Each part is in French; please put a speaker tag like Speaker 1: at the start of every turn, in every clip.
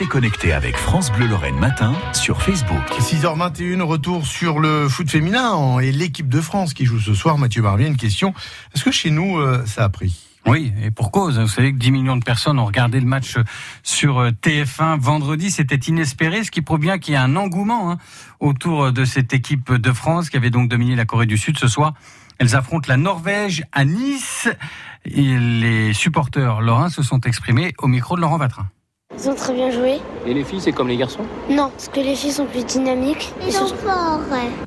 Speaker 1: Restez connectés avec France Bleu Lorraine Matin sur Facebook.
Speaker 2: 6h21, retour sur le foot féminin et l'équipe de France qui joue ce soir. Mathieu Barbier, une question. Est-ce que chez nous, euh, ça a pris?
Speaker 3: Oui, et pour cause. Vous savez que 10 millions de personnes ont regardé le match sur euh, TF1 vendredi. C'était inespéré, ce qui prouve bien qu'il y a un engouement hein, autour de cette équipe de France qui avait donc dominé la Corée du Sud ce soir. Elles affrontent la Norvège à Nice. Et les supporters lorrains se sont exprimés au micro de Laurent Vatrin.
Speaker 4: Ils ont très bien joué.
Speaker 5: Et les filles, c'est comme les garçons
Speaker 4: Non, parce que les filles sont plus dynamiques.
Speaker 6: Ils sont forts.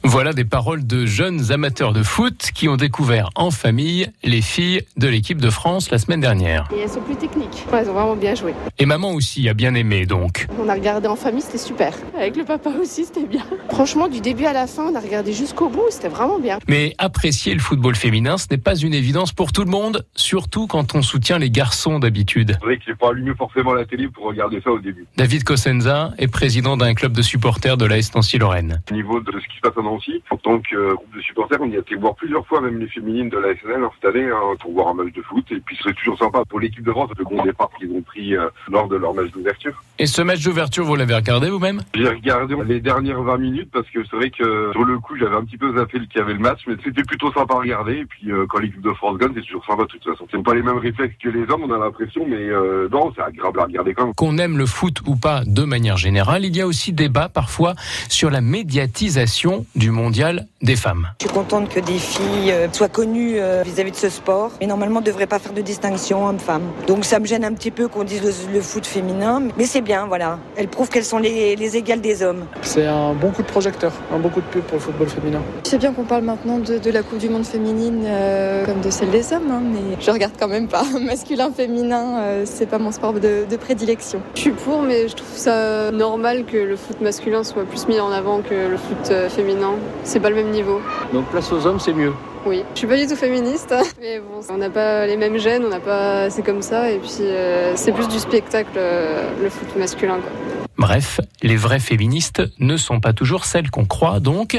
Speaker 5: Voilà des paroles de jeunes amateurs de foot qui ont découvert en famille les filles de l'équipe de France la semaine dernière.
Speaker 7: Et elles sont plus techniques. elles ont vraiment bien joué.
Speaker 5: Et maman aussi a bien aimé donc.
Speaker 7: On a regardé en famille, c'était super. Avec le papa aussi, c'était bien. Franchement, du début à la fin, on a regardé jusqu'au bout, c'était vraiment bien.
Speaker 5: Mais apprécier le football féminin, ce n'est pas une évidence pour tout le monde, surtout quand on soutient les garçons d'habitude.
Speaker 8: C'est vrai que j'ai pas allumé forcément la télé pour regarder ça au début.
Speaker 5: David Cosenza est président d'un club de supporters de l'AS Nancy-Lorraine.
Speaker 8: Au niveau de ce qui se passe à Nancy, en tant que groupe de supporters, on y a été voir plusieurs fois, même les féminines de la SNL cette année, hein, pour voir un match de foot. Et puis c'est toujours sympa pour l'équipe de France, le bon départ qu'ils ont pris euh, lors de leur match d'ouverture.
Speaker 5: Et ce match d'ouverture, vous l'avez regardé vous-même?
Speaker 8: J'ai regardé les dernières 20 minutes parce que c'est vrai que sur le coup, j'avais un petit peu zappé qu'il y avait le match, mais c'était plutôt sympa à regarder. Et puis euh, quand l'équipe de France gagne, c'est toujours sympa de toute façon. C'est pas les mêmes réflexes que les hommes, on a l'impression, mais euh, non, c'est agréable à regarder quand même.
Speaker 5: Qu'on aime le foot ou pas de manière générale, il y a aussi débat parfois sur la médiatisation du mondial des femmes.
Speaker 9: Je suis contente que des filles euh, soient connues euh, vis-à-vis de ce sport, mais normalement ne devraient pas faire de distinction homme-femme. Donc ça me gêne un petit peu qu'on dise le, foot féminin, mais c'est bien, voilà. Elles prouvent qu'elles sont les, égales des hommes.
Speaker 10: C'est un bon coup de projecteur, un bon coup de pub pour le football féminin.
Speaker 11: C'est bien qu'on parle maintenant de, la Coupe du Monde féminine euh, comme de celle des hommes, hein, mais je regarde quand même pas. Masculin, féminin, c'est pas mon sport de, de prédilection.
Speaker 12: Je suis pour, mais je trouve ça normal que le foot masculin soit plus mis en avant que le foot féminin. C'est pas le même niveau.
Speaker 5: Donc place aux hommes, c'est mieux.
Speaker 12: Oui, je suis pas du tout féministe, mais bon, on n'a pas les mêmes gènes, on n'a pas, c'est comme ça, et puis euh, c'est plus du spectacle euh, le foot masculin. Quoi.
Speaker 5: Bref, les vraies féministes ne sont pas toujours celles qu'on croit donc.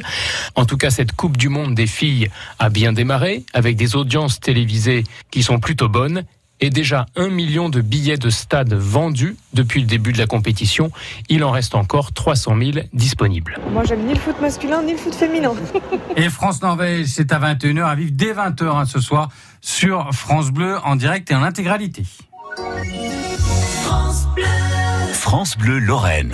Speaker 5: En tout cas, cette Coupe du Monde des filles a bien démarré avec des audiences télévisées qui sont plutôt bonnes et déjà un million de billets de stade vendus depuis le début de la compétition. Il en reste encore 300 000 disponibles.
Speaker 13: Moi, j'aime ni le foot masculin ni le foot féminin.
Speaker 3: et France-Norvège, c'est à 21h, à vivre dès 20h hein, ce soir sur France Bleu en direct et en intégralité.
Speaker 1: France Bleu, France Bleu Lorraine.